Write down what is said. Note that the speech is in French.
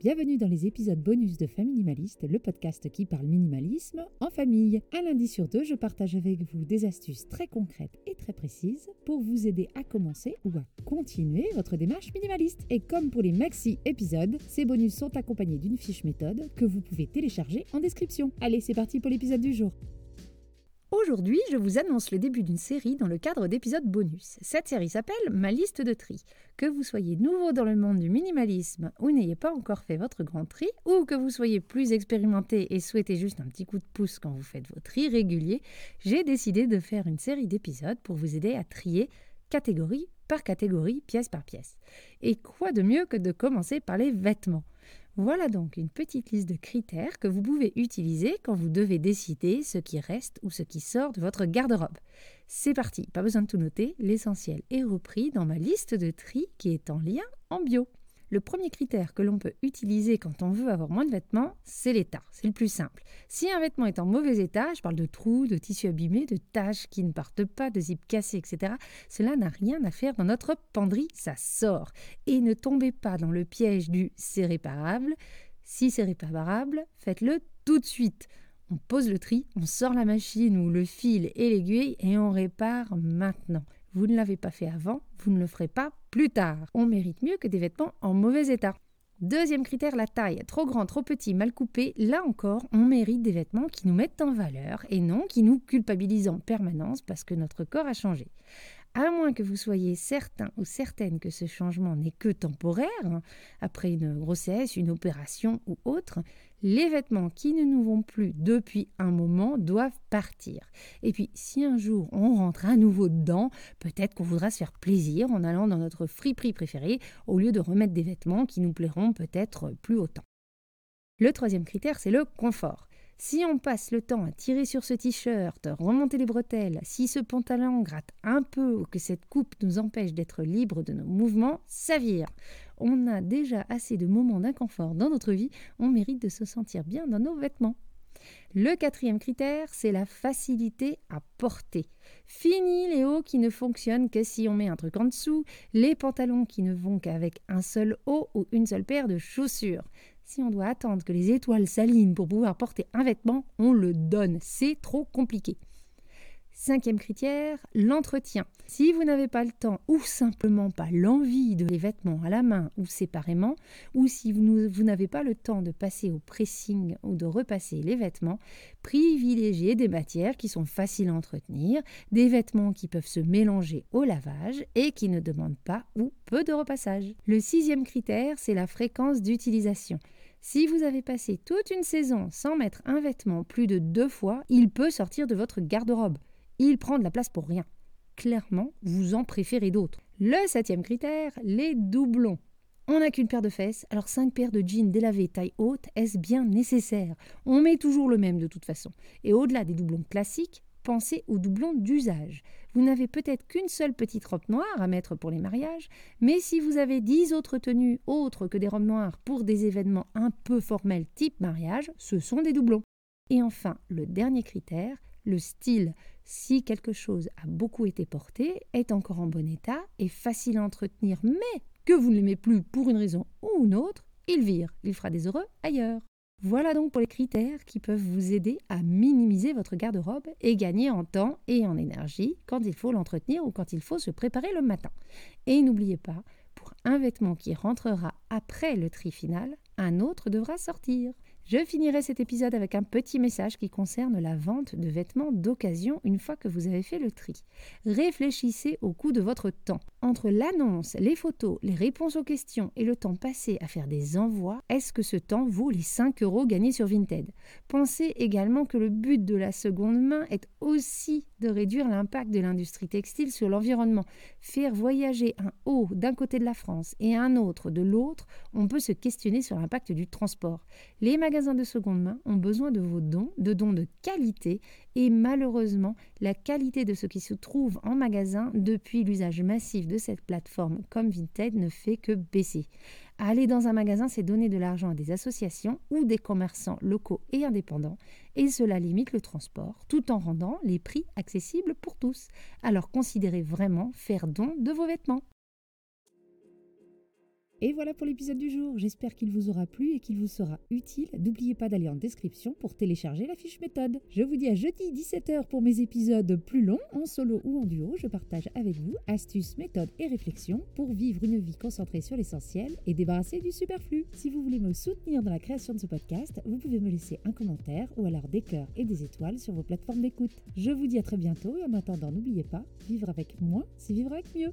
Bienvenue dans les épisodes bonus de Famille Minimaliste, le podcast qui parle minimalisme en famille. Un lundi sur deux, je partage avec vous des astuces très concrètes et très précises pour vous aider à commencer ou à continuer votre démarche minimaliste. Et comme pour les maxi épisodes, ces bonus sont accompagnés d'une fiche méthode que vous pouvez télécharger en description. Allez, c'est parti pour l'épisode du jour. Aujourd'hui, je vous annonce le début d'une série dans le cadre d'épisodes bonus. Cette série s'appelle Ma liste de tri. Que vous soyez nouveau dans le monde du minimalisme ou n'ayez pas encore fait votre grand tri, ou que vous soyez plus expérimenté et souhaitez juste un petit coup de pouce quand vous faites vos tri réguliers, j'ai décidé de faire une série d'épisodes pour vous aider à trier catégorie par catégorie, pièce par pièce. Et quoi de mieux que de commencer par les vêtements? Voilà donc une petite liste de critères que vous pouvez utiliser quand vous devez décider ce qui reste ou ce qui sort de votre garde-robe. C'est parti, pas besoin de tout noter, l'essentiel est repris dans ma liste de tri qui est en lien en bio. Le premier critère que l'on peut utiliser quand on veut avoir moins de vêtements, c'est l'état. C'est le plus simple. Si un vêtement est en mauvais état, je parle de trous, de tissus abîmés, de taches qui ne partent pas, de zips cassés, etc., cela n'a rien à faire dans notre penderie, ça sort. Et ne tombez pas dans le piège du c'est réparable. Si c'est réparable, faites-le tout de suite. On pose le tri, on sort la machine ou le fil et l'aiguille et on répare maintenant. Vous ne l'avez pas fait avant, vous ne le ferez pas plus tard. On mérite mieux que des vêtements en mauvais état. Deuxième critère, la taille. Trop grand, trop petit, mal coupé. Là encore, on mérite des vêtements qui nous mettent en valeur et non qui nous culpabilisent en permanence parce que notre corps a changé à moins que vous soyez certain ou certaine que ce changement n'est que temporaire, hein, après une grossesse, une opération ou autre, les vêtements qui ne nous vont plus depuis un moment doivent partir. Et puis, si un jour on rentre à nouveau dedans, peut-être qu'on voudra se faire plaisir en allant dans notre friperie préférée au lieu de remettre des vêtements qui nous plairont peut-être plus autant. Le troisième critère, c'est le confort. Si on passe le temps à tirer sur ce t-shirt, remonter les bretelles, si ce pantalon gratte un peu ou que cette coupe nous empêche d'être libre de nos mouvements, ça vire. On a déjà assez de moments d'inconfort dans notre vie, on mérite de se sentir bien dans nos vêtements. Le quatrième critère, c'est la facilité à porter. Fini les hauts qui ne fonctionnent que si on met un truc en dessous, les pantalons qui ne vont qu'avec un seul haut ou une seule paire de chaussures. Si on doit attendre que les étoiles s'alignent pour pouvoir porter un vêtement, on le donne. C'est trop compliqué. Cinquième critère, l'entretien. Si vous n'avez pas le temps ou simplement pas l'envie de les vêtements à la main ou séparément, ou si vous, n'avez pas le temps de passer au pressing ou de repasser les vêtements, privilégiez des matières qui sont faciles à entretenir, des vêtements qui peuvent se mélanger au lavage et qui ne demandent pas ou peu de repassage. Le sixième critère, c'est la fréquence d'utilisation. Si vous avez passé toute une saison sans mettre un vêtement plus de deux fois, il peut sortir de votre garde-robe. Il prend de la place pour rien. Clairement, vous en préférez d'autres. Le septième critère, les doublons. On n'a qu'une paire de fesses, alors cinq paires de jeans délavés taille haute, est-ce bien nécessaire? On met toujours le même de toute façon. Et au-delà des doublons classiques, pensez aux doublons d'usage. Vous n'avez peut-être qu'une seule petite robe noire à mettre pour les mariages, mais si vous avez dix autres tenues autres que des robes noires pour des événements un peu formels type mariage, ce sont des doublons. Et enfin, le dernier critère, le style. Si quelque chose a beaucoup été porté, est encore en bon état, est facile à entretenir, mais que vous ne l'aimez plus pour une raison ou une autre, il vire, il fera des heureux ailleurs. Voilà donc pour les critères qui peuvent vous aider à minimiser votre garde-robe et gagner en temps et en énergie quand il faut l'entretenir ou quand il faut se préparer le matin. Et n'oubliez pas, pour un vêtement qui rentrera après le tri final, un autre devra sortir. Je finirai cet épisode avec un petit message qui concerne la vente de vêtements d'occasion une fois que vous avez fait le tri. Réfléchissez au coût de votre temps. Entre l'annonce, les photos, les réponses aux questions et le temps passé à faire des envois, est-ce que ce temps vaut les 5 euros gagnés sur Vinted? Pensez également que le but de la seconde main est aussi de réduire l'impact de l'industrie textile sur l'environnement. Faire voyager un haut d'un côté de la France et un autre de l'autre, on peut se questionner sur l'impact du transport. Les magasins de seconde main ont besoin de vos dons, de dons de qualité, et malheureusement, la qualité de ce qui se trouve en magasin depuis l'usage massif de cette plateforme comme Vinted ne fait que baisser. Aller dans un magasin, c'est donner de l'argent à des associations ou des commerçants locaux et indépendants, et cela limite le transport, tout en rendant les prix accessibles pour tous. Alors considérez vraiment faire don de vos vêtements. Et voilà pour l'épisode du jour. J'espère qu'il vous aura plu et qu'il vous sera utile. N'oubliez pas d'aller en description pour télécharger la fiche méthode. Je vous dis à jeudi 17h pour mes épisodes plus longs, en solo ou en duo. Je partage avec vous astuces, méthodes et réflexions pour vivre une vie concentrée sur l'essentiel et débarrasser du superflu. Si vous voulez me soutenir dans la création de ce podcast, vous pouvez me laisser un commentaire ou alors des cœurs et des étoiles sur vos plateformes d'écoute. Je vous dis à très bientôt et en attendant, n'oubliez pas, vivre avec moins, c'est vivre avec mieux.